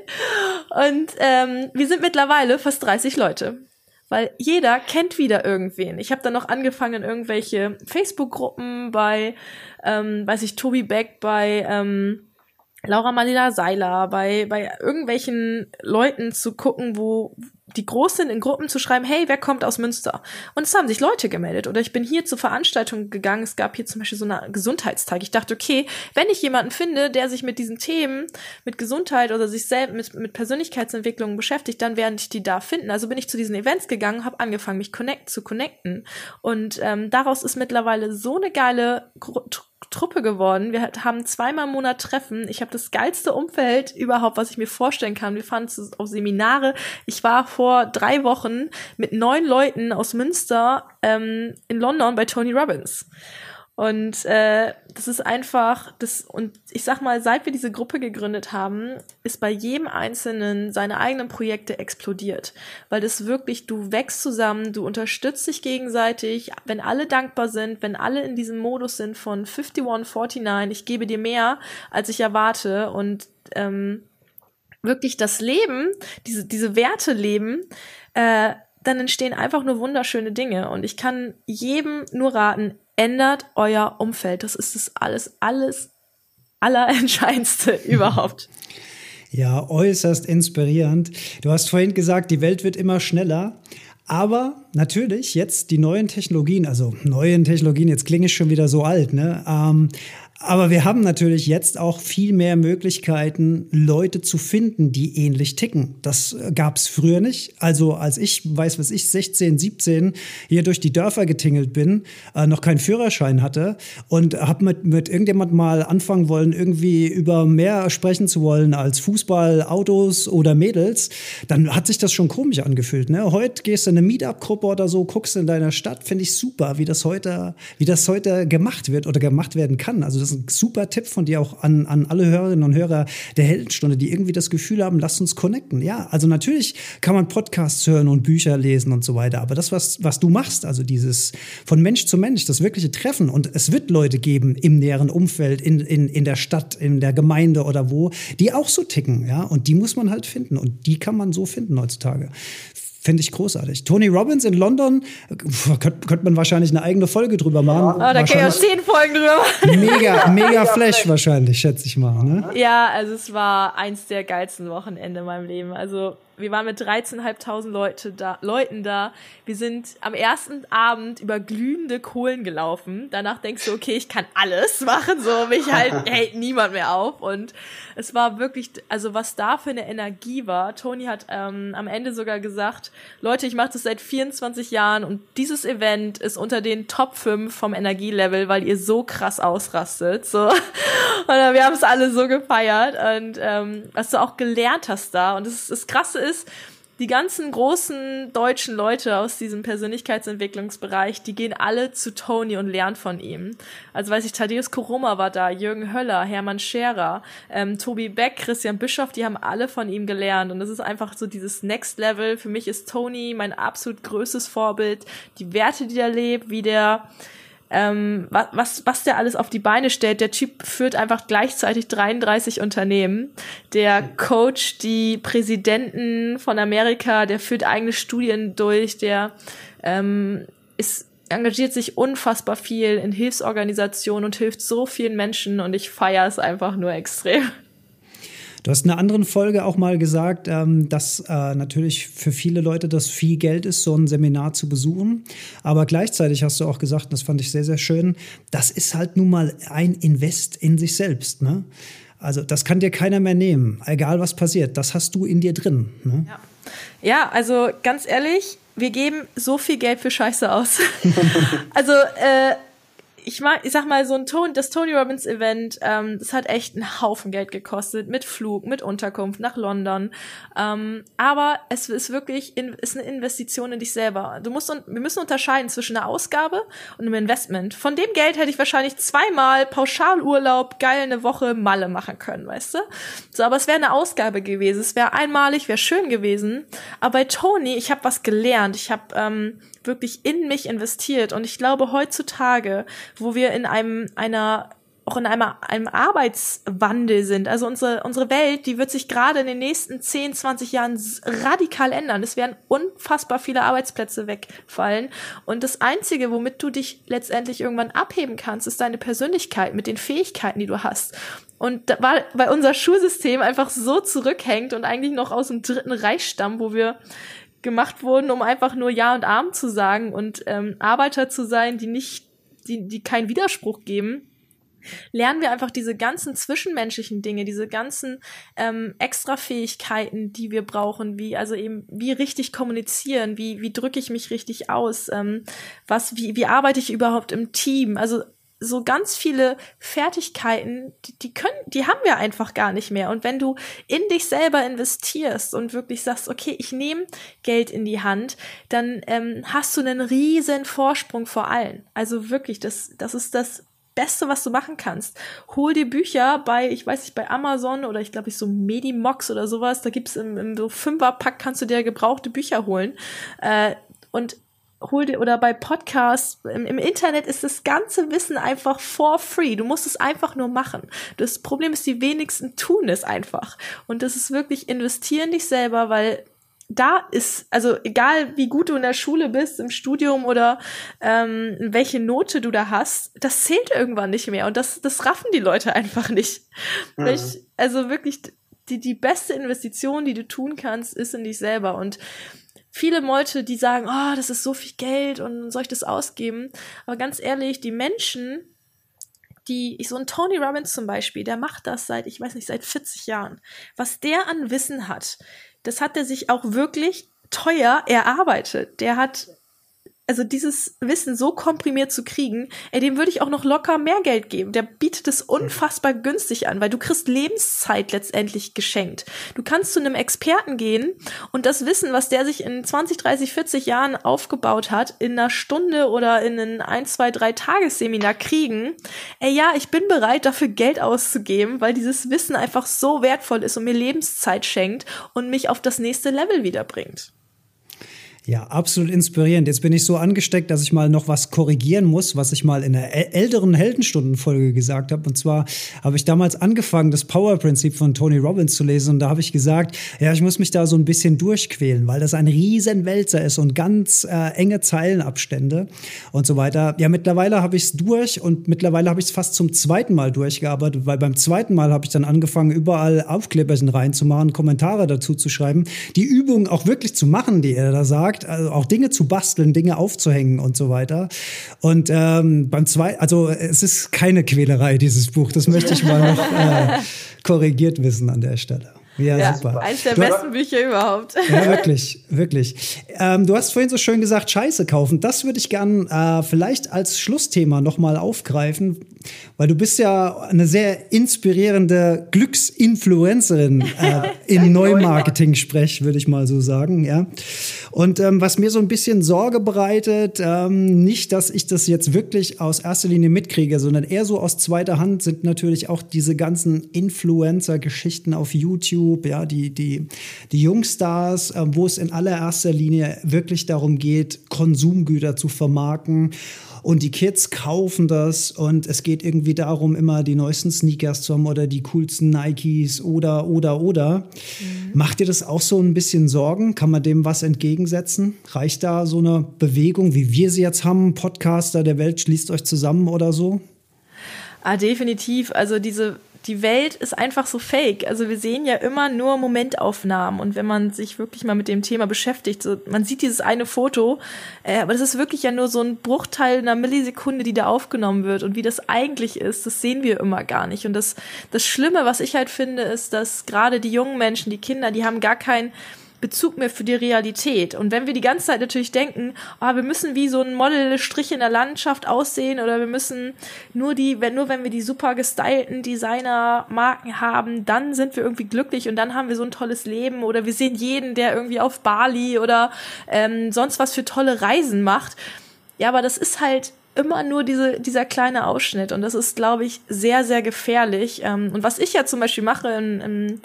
Und ähm, wir sind mittlerweile fast 30 Leute weil jeder kennt wieder irgendwen. Ich habe dann noch angefangen, irgendwelche Facebook-Gruppen bei, ähm, weiß ich, Tobi Beck, bei ähm, Laura Malila Seiler, bei, bei irgendwelchen Leuten zu gucken, wo, die groß sind, in Gruppen zu schreiben, hey, wer kommt aus Münster? Und es haben sich Leute gemeldet. Oder ich bin hier zur Veranstaltung gegangen. Es gab hier zum Beispiel so einen Gesundheitstag. Ich dachte, okay, wenn ich jemanden finde, der sich mit diesen Themen, mit Gesundheit oder sich selbst mit, mit Persönlichkeitsentwicklung beschäftigt, dann werde ich die da finden. Also bin ich zu diesen Events gegangen, habe angefangen, mich connect, zu connecten. Und ähm, daraus ist mittlerweile so eine geile Truppe geworden. Wir haben zweimal im Monat Treffen. Ich habe das geilste Umfeld überhaupt, was ich mir vorstellen kann. Wir fahren auf Seminare. Ich war vor drei Wochen mit neun Leuten aus Münster ähm, in London bei Tony Robbins. Und äh, das ist einfach, das, und ich sag mal, seit wir diese Gruppe gegründet haben, ist bei jedem Einzelnen seine eigenen Projekte explodiert. Weil das wirklich, du wächst zusammen, du unterstützt dich gegenseitig, wenn alle dankbar sind, wenn alle in diesem Modus sind von 5149, ich gebe dir mehr, als ich erwarte und ähm, wirklich das Leben, diese, diese Werte leben, äh, dann entstehen einfach nur wunderschöne Dinge. Und ich kann jedem nur raten, ändert euer Umfeld. Das ist das alles, alles, allerentscheidendste überhaupt. Ja, äußerst inspirierend. Du hast vorhin gesagt, die Welt wird immer schneller. Aber natürlich jetzt die neuen Technologien, also neuen Technologien, jetzt klinge ich schon wieder so alt, ne? Ähm, aber wir haben natürlich jetzt auch viel mehr Möglichkeiten, Leute zu finden, die ähnlich ticken. Das gab es früher nicht. Also als ich, weiß was ich, 16, 17 hier durch die Dörfer getingelt bin, äh, noch keinen Führerschein hatte und habe mit, mit irgendjemand mal anfangen wollen, irgendwie über mehr sprechen zu wollen als Fußball, Autos oder Mädels, dann hat sich das schon komisch angefühlt. Ne? Heute gehst du in eine Meetup-Gruppe oder so, guckst in deiner Stadt, finde ich super, wie das heute, wie das heute gemacht wird oder gemacht werden kann. Also ist ein super Tipp von dir auch an, an alle Hörerinnen und Hörer der Heldenstunde, die irgendwie das Gefühl haben, lasst uns connecten. Ja, also natürlich kann man Podcasts hören und Bücher lesen und so weiter, aber das, was, was du machst, also dieses von Mensch zu Mensch, das wirkliche Treffen und es wird Leute geben im näheren Umfeld, in, in, in der Stadt, in der Gemeinde oder wo, die auch so ticken, ja, und die muss man halt finden und die kann man so finden heutzutage. Finde ich großartig. Tony Robbins in London, könnte könnt man wahrscheinlich eine eigene Folge drüber machen. Ja. Oh, da kann ich auch zehn Folgen drüber machen. Mega, mega Flash wahrscheinlich, schätze ich mal. Ne? Ja, also es war eins der geilsten Wochenende in meinem Leben. Also wir waren mit 13.500 Leute da, Leuten da. Wir sind am ersten Abend über glühende Kohlen gelaufen. Danach denkst du, okay, ich kann alles machen, so mich halt hält niemand mehr auf. Und es war wirklich, also was da für eine Energie war. Tony hat ähm, am Ende sogar gesagt, Leute, ich mache das seit 24 Jahren und dieses Event ist unter den Top 5 vom Energielevel, weil ihr so krass ausrastet. So. Und wir haben es alle so gefeiert. Und ähm, was du auch gelernt hast da. Und das, ist, das Krasse ist, die ganzen großen deutschen Leute aus diesem Persönlichkeitsentwicklungsbereich, die gehen alle zu Tony und lernen von ihm. Also weiß ich, Thaddeus Koroma war da, Jürgen Höller, Hermann Scherer, ähm, Tobi Beck, Christian Bischoff, die haben alle von ihm gelernt. Und das ist einfach so dieses Next Level. Für mich ist Tony mein absolut größtes Vorbild. Die Werte, die er lebt, wie der ähm, was, was, was der alles auf die Beine stellt. Der Typ führt einfach gleichzeitig 33 Unternehmen. Der coacht die Präsidenten von Amerika, der führt eigene Studien durch, der ähm, ist engagiert sich unfassbar viel in Hilfsorganisationen und hilft so vielen Menschen und ich feiere es einfach nur extrem. Du hast in einer anderen Folge auch mal gesagt, ähm, dass äh, natürlich für viele Leute das viel Geld ist, so ein Seminar zu besuchen. Aber gleichzeitig hast du auch gesagt, das fand ich sehr, sehr schön, das ist halt nun mal ein Invest in sich selbst. Ne? Also das kann dir keiner mehr nehmen, egal was passiert. Das hast du in dir drin. Ne? Ja. ja, also ganz ehrlich, wir geben so viel Geld für Scheiße aus. also äh, ich mag, ich sag mal, so ein Ton, das Tony Robbins Event, ähm, das hat echt einen Haufen Geld gekostet, mit Flug, mit Unterkunft nach London. Ähm, aber es ist wirklich, in, ist eine Investition in dich selber. Du musst, wir müssen unterscheiden zwischen einer Ausgabe und einem Investment. Von dem Geld hätte ich wahrscheinlich zweimal Pauschalurlaub, geil eine Woche Malle machen können, weißt du? So, aber es wäre eine Ausgabe gewesen. Es wäre einmalig, wäre schön gewesen. Aber bei Tony, ich habe was gelernt. Ich habe ähm, wirklich in mich investiert. Und ich glaube, heutzutage, wo wir in einem, einer auch in einem, einem Arbeitswandel sind. Also unsere, unsere Welt, die wird sich gerade in den nächsten 10, 20 Jahren radikal ändern. Es werden unfassbar viele Arbeitsplätze wegfallen. Und das Einzige, womit du dich letztendlich irgendwann abheben kannst, ist deine Persönlichkeit mit den Fähigkeiten, die du hast. Und da, weil, weil unser Schulsystem einfach so zurückhängt und eigentlich noch aus dem dritten Reich stammt, wo wir gemacht wurden, um einfach nur Ja und Arm zu sagen und ähm, Arbeiter zu sein, die nicht, die, die keinen Widerspruch geben lernen wir einfach diese ganzen zwischenmenschlichen Dinge, diese ganzen ähm, Extrafähigkeiten, die wir brauchen, wie also eben wie richtig kommunizieren, wie wie drücke ich mich richtig aus, ähm, was wie wie arbeite ich überhaupt im Team, also so ganz viele Fertigkeiten, die, die können, die haben wir einfach gar nicht mehr. Und wenn du in dich selber investierst und wirklich sagst, okay, ich nehme Geld in die Hand, dann ähm, hast du einen riesen Vorsprung vor allen. Also wirklich, das, das ist das Beste, was du machen kannst. Hol dir Bücher bei, ich weiß nicht, bei Amazon oder ich glaube, ich so Medimox oder sowas. Da gibt's im, im so Fünferpack kannst du dir gebrauchte Bücher holen. Äh, und hol dir oder bei Podcasts im, im, Internet ist das ganze Wissen einfach for free. Du musst es einfach nur machen. Das Problem ist, die wenigsten tun es einfach. Und das ist wirklich investieren dich selber, weil da ist, also egal wie gut du in der Schule bist, im Studium oder ähm, welche Note du da hast, das zählt irgendwann nicht mehr und das, das raffen die Leute einfach nicht. Mhm. Ich, also wirklich, die, die beste Investition, die du tun kannst, ist in dich selber und viele Leute, die sagen, oh, das ist so viel Geld und soll ich das ausgeben? Aber ganz ehrlich, die Menschen, die, so ein Tony Robbins zum Beispiel, der macht das seit, ich weiß nicht, seit 40 Jahren. Was der an Wissen hat, das hat er sich auch wirklich teuer erarbeitet. Der hat also dieses Wissen so komprimiert zu kriegen, ey, dem würde ich auch noch locker mehr Geld geben. Der bietet es unfassbar günstig an, weil du kriegst Lebenszeit letztendlich geschenkt. Du kannst zu einem Experten gehen und das Wissen, was der sich in 20, 30, 40 Jahren aufgebaut hat, in einer Stunde oder in ein ein, zwei, drei Tagesseminar kriegen. Ey, ja, ich bin bereit, dafür Geld auszugeben, weil dieses Wissen einfach so wertvoll ist und mir Lebenszeit schenkt und mich auf das nächste Level wiederbringt. Ja, absolut inspirierend. Jetzt bin ich so angesteckt, dass ich mal noch was korrigieren muss, was ich mal in der älteren Heldenstundenfolge gesagt habe. Und zwar habe ich damals angefangen, das Power-Prinzip von Tony Robbins zu lesen. Und da habe ich gesagt, ja, ich muss mich da so ein bisschen durchquälen, weil das ein riesen Wälzer ist und ganz äh, enge Zeilenabstände und so weiter. Ja, mittlerweile habe ich es durch und mittlerweile habe ich es fast zum zweiten Mal durchgearbeitet, weil beim zweiten Mal habe ich dann angefangen, überall Aufkleberchen reinzumachen, Kommentare dazu zu schreiben, die Übungen auch wirklich zu machen, die er da sagt gesagt, also auch Dinge zu basteln, Dinge aufzuhängen und so weiter. Und ähm, beim zweiten, also es ist keine Quälerei, dieses Buch. Das möchte ich mal noch äh, korrigiert wissen an der Stelle. Ja, ja, super. Eines der du, besten Bücher überhaupt. Ja, wirklich, wirklich. Ähm, du hast vorhin so schön gesagt, Scheiße kaufen. Das würde ich gern äh, vielleicht als Schlussthema nochmal aufgreifen, weil du bist ja eine sehr inspirierende Glücksinfluencerin äh, in Neumarketing-Sprech, würde ich mal so sagen, ja. Und ähm, was mir so ein bisschen Sorge bereitet, ähm, nicht, dass ich das jetzt wirklich aus erster Linie mitkriege, sondern eher so aus zweiter Hand sind natürlich auch diese ganzen Influencer-Geschichten auf YouTube, ja, die, die, die Jungstars, äh, wo es in allererster Linie wirklich darum geht, Konsumgüter zu vermarkten und die Kids kaufen das und es geht irgendwie darum, immer die neuesten Sneakers zu haben oder die coolsten Nikes oder, oder, oder. Mhm. Macht dir das auch so ein bisschen Sorgen? Kann man dem was entgegensetzen? Reicht da so eine Bewegung, wie wir sie jetzt haben, Podcaster der Welt schließt euch zusammen oder so? Ah, definitiv. Also diese die Welt ist einfach so fake. Also wir sehen ja immer nur Momentaufnahmen und wenn man sich wirklich mal mit dem Thema beschäftigt, so man sieht dieses eine Foto, äh, aber das ist wirklich ja nur so ein Bruchteil einer Millisekunde, die da aufgenommen wird und wie das eigentlich ist, das sehen wir immer gar nicht. Und das das Schlimme, was ich halt finde, ist, dass gerade die jungen Menschen, die Kinder, die haben gar kein Bezug mehr für die Realität. Und wenn wir die ganze Zeit natürlich denken, oh, wir müssen wie so ein Modelstrich in der Landschaft aussehen oder wir müssen nur die, wenn nur wenn wir die super gestylten Designer-Marken haben, dann sind wir irgendwie glücklich und dann haben wir so ein tolles Leben oder wir sehen jeden, der irgendwie auf Bali oder ähm, sonst was für tolle Reisen macht. Ja, aber das ist halt immer nur diese, dieser kleine Ausschnitt und das ist, glaube ich, sehr, sehr gefährlich. Ähm, und was ich ja zum Beispiel mache, in, in,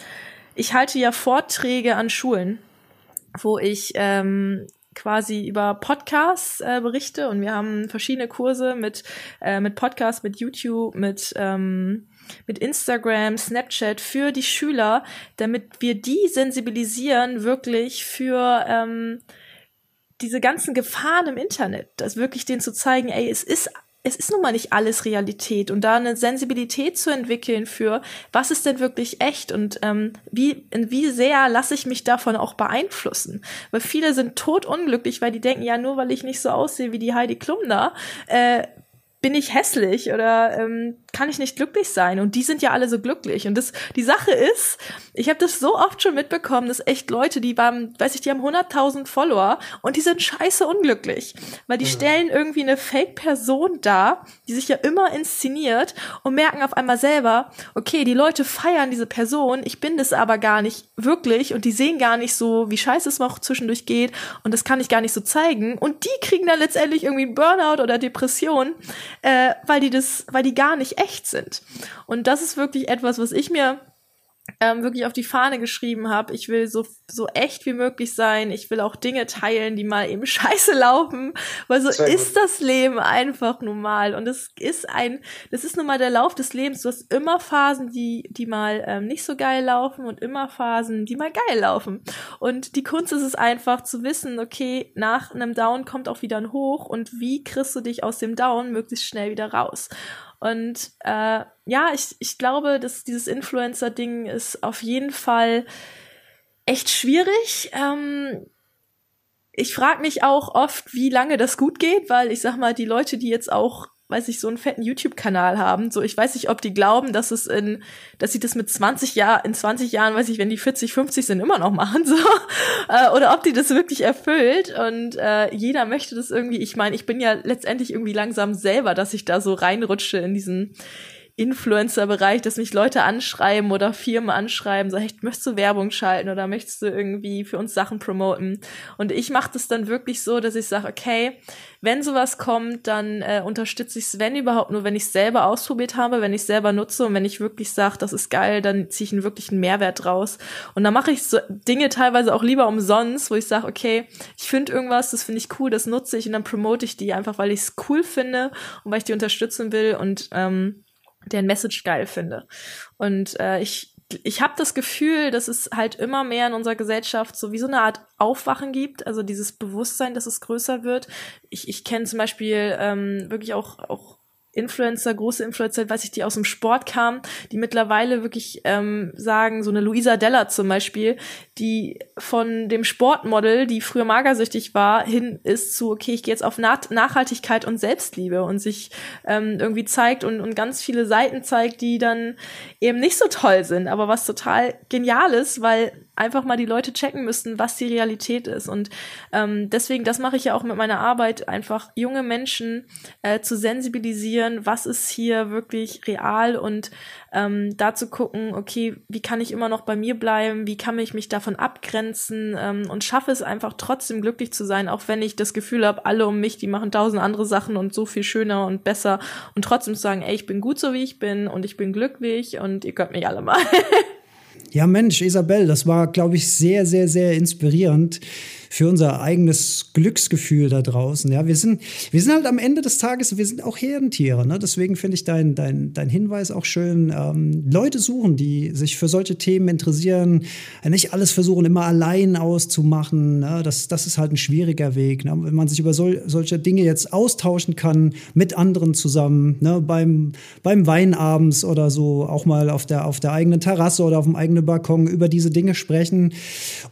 ich halte ja Vorträge an Schulen wo ich ähm, quasi über Podcasts äh, berichte. Und wir haben verschiedene Kurse mit äh, mit Podcasts, mit YouTube, mit ähm, mit Instagram, Snapchat für die Schüler, damit wir die sensibilisieren wirklich für ähm, diese ganzen Gefahren im Internet, das wirklich denen zu zeigen, ey, es ist es ist nun mal nicht alles Realität und da eine Sensibilität zu entwickeln für, was ist denn wirklich echt und ähm, wie, wie sehr lasse ich mich davon auch beeinflussen. Weil viele sind totunglücklich, weil die denken, ja, nur weil ich nicht so aussehe wie die Heidi Klum da, äh, bin ich hässlich oder ähm, kann ich nicht glücklich sein? Und die sind ja alle so glücklich. Und das, die Sache ist, ich habe das so oft schon mitbekommen, dass echt Leute, die waren, weiß ich, die haben 100.000 Follower und die sind scheiße unglücklich, weil die stellen irgendwie eine Fake-Person dar, die sich ja immer inszeniert und merken auf einmal selber, okay, die Leute feiern diese Person, ich bin das aber gar nicht wirklich und die sehen gar nicht so, wie scheiße es noch zwischendurch geht und das kann ich gar nicht so zeigen und die kriegen dann letztendlich irgendwie Burnout oder Depression äh, weil die das, weil die gar nicht echt sind. Und das ist wirklich etwas, was ich mir ähm, wirklich auf die Fahne geschrieben habe. Ich will so, so echt wie möglich sein. Ich will auch Dinge teilen, die mal eben scheiße laufen, weil so Sehr ist gut. das Leben einfach nun mal. Und es ist ein, das ist nun mal der Lauf des Lebens. Du hast immer Phasen, die, die mal ähm, nicht so geil laufen und immer Phasen, die mal geil laufen. Und die Kunst ist es einfach zu wissen, okay, nach einem Down kommt auch wieder ein Hoch und wie kriegst du dich aus dem Down möglichst schnell wieder raus. Und äh, ja, ich, ich glaube, dass dieses Influencer-Ding ist auf jeden Fall echt schwierig. Ähm, ich frage mich auch oft, wie lange das gut geht, weil ich sag mal, die Leute, die jetzt auch weiß ich, so einen fetten YouTube-Kanal haben. So, ich weiß nicht, ob die glauben, dass es in, dass sie das mit 20 Jahren, in 20 Jahren, weiß ich, wenn die 40, 50 sind, immer noch machen, so. Äh, oder ob die das wirklich erfüllt. Und äh, jeder möchte das irgendwie, ich meine, ich bin ja letztendlich irgendwie langsam selber, dass ich da so reinrutsche in diesen, Influencer-Bereich, dass mich Leute anschreiben oder Firmen anschreiben, so, hey, möchtest du Werbung schalten oder möchtest du irgendwie für uns Sachen promoten? Und ich mache das dann wirklich so, dass ich sage, okay, wenn sowas kommt, dann äh, unterstütze ich es, wenn überhaupt nur, wenn ich es selber ausprobiert habe, wenn ich selber nutze und wenn ich wirklich sage, das ist geil, dann ziehe ich einen wirklichen Mehrwert draus. Und dann mache ich so Dinge teilweise auch lieber umsonst, wo ich sage, okay, ich finde irgendwas, das finde ich cool, das nutze ich und dann promote ich die einfach, weil ich es cool finde und weil ich die unterstützen will und ähm, deren Message geil finde. Und äh, ich ich habe das Gefühl, dass es halt immer mehr in unserer Gesellschaft so wie so eine Art Aufwachen gibt, also dieses Bewusstsein, dass es größer wird. Ich, ich kenne zum Beispiel ähm, wirklich auch, auch Influencer, große Influencer, weiß ich, die aus dem Sport kamen, die mittlerweile wirklich ähm, sagen, so eine Luisa Della zum Beispiel, die von dem Sportmodel, die früher magersüchtig war, hin ist zu, okay, ich gehe jetzt auf Nachhaltigkeit und Selbstliebe und sich ähm, irgendwie zeigt und, und ganz viele Seiten zeigt, die dann eben nicht so toll sind, aber was total genial ist, weil einfach mal die Leute checken müssten, was die Realität ist. Und ähm, deswegen, das mache ich ja auch mit meiner Arbeit, einfach junge Menschen äh, zu sensibilisieren, was ist hier wirklich real und ähm, da zu gucken, okay, wie kann ich immer noch bei mir bleiben, wie kann ich mich davon abgrenzen ähm, und schaffe es einfach trotzdem glücklich zu sein, auch wenn ich das Gefühl habe, alle um mich, die machen tausend andere Sachen und so viel schöner und besser und trotzdem zu sagen, ey, ich bin gut so wie ich bin und ich bin glücklich und ihr könnt mich alle mal. Ja, Mensch, Isabel, das war, glaube ich, sehr, sehr, sehr inspirierend für unser eigenes Glücksgefühl da draußen. Ja, wir sind, wir sind halt am Ende des Tages, wir sind auch Herdentiere. Ne? Deswegen finde ich dein, dein, dein Hinweis auch schön. Ähm, Leute suchen, die sich für solche Themen interessieren, nicht alles versuchen, immer allein auszumachen. Ne? Das, das ist halt ein schwieriger Weg. Ne? Wenn man sich über sol solche Dinge jetzt austauschen kann mit anderen zusammen, ne? beim, beim Wein abends oder so, auch mal auf der, auf der eigenen Terrasse oder auf dem eigenen Balkon über diese Dinge sprechen.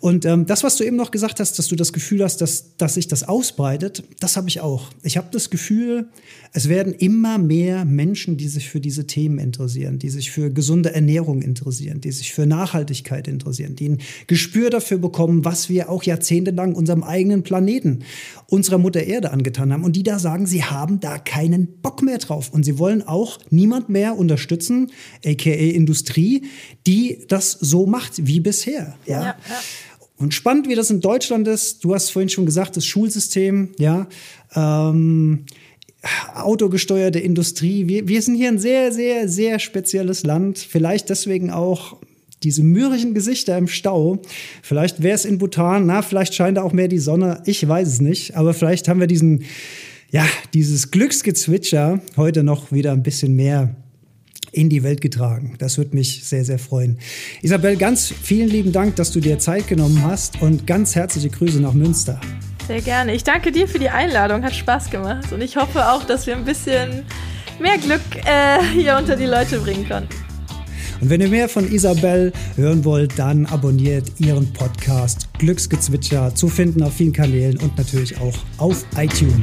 Und ähm, das, was du eben noch gesagt hast, das du das Gefühl hast, dass, dass sich das ausbreitet, das habe ich auch. Ich habe das Gefühl, es werden immer mehr Menschen, die sich für diese Themen interessieren, die sich für gesunde Ernährung interessieren, die sich für Nachhaltigkeit interessieren, die ein Gespür dafür bekommen, was wir auch jahrzehntelang unserem eigenen Planeten, unserer Mutter Erde angetan haben und die da sagen, sie haben da keinen Bock mehr drauf und sie wollen auch niemand mehr unterstützen, aka Industrie, die das so macht wie bisher. ja. ja, ja. Und spannend, wie das in Deutschland ist, du hast vorhin schon gesagt, das Schulsystem, ja, ähm, autogesteuerte Industrie. Wir, wir sind hier ein sehr, sehr, sehr spezielles Land. Vielleicht deswegen auch diese mürrischen Gesichter im Stau. Vielleicht wäre es in Bhutan, na, vielleicht scheint da auch mehr die Sonne. Ich weiß es nicht. Aber vielleicht haben wir diesen, ja, dieses Glücksgezwitscher heute noch wieder ein bisschen mehr in die Welt getragen. Das würde mich sehr, sehr freuen. Isabel, ganz vielen lieben Dank, dass du dir Zeit genommen hast und ganz herzliche Grüße nach Münster. Sehr gerne. Ich danke dir für die Einladung. Hat Spaß gemacht. Und ich hoffe auch, dass wir ein bisschen mehr Glück äh, hier unter die Leute bringen konnten. Und wenn ihr mehr von Isabel hören wollt, dann abonniert ihren Podcast Glücksgezwitscher zu finden auf vielen Kanälen und natürlich auch auf iTunes.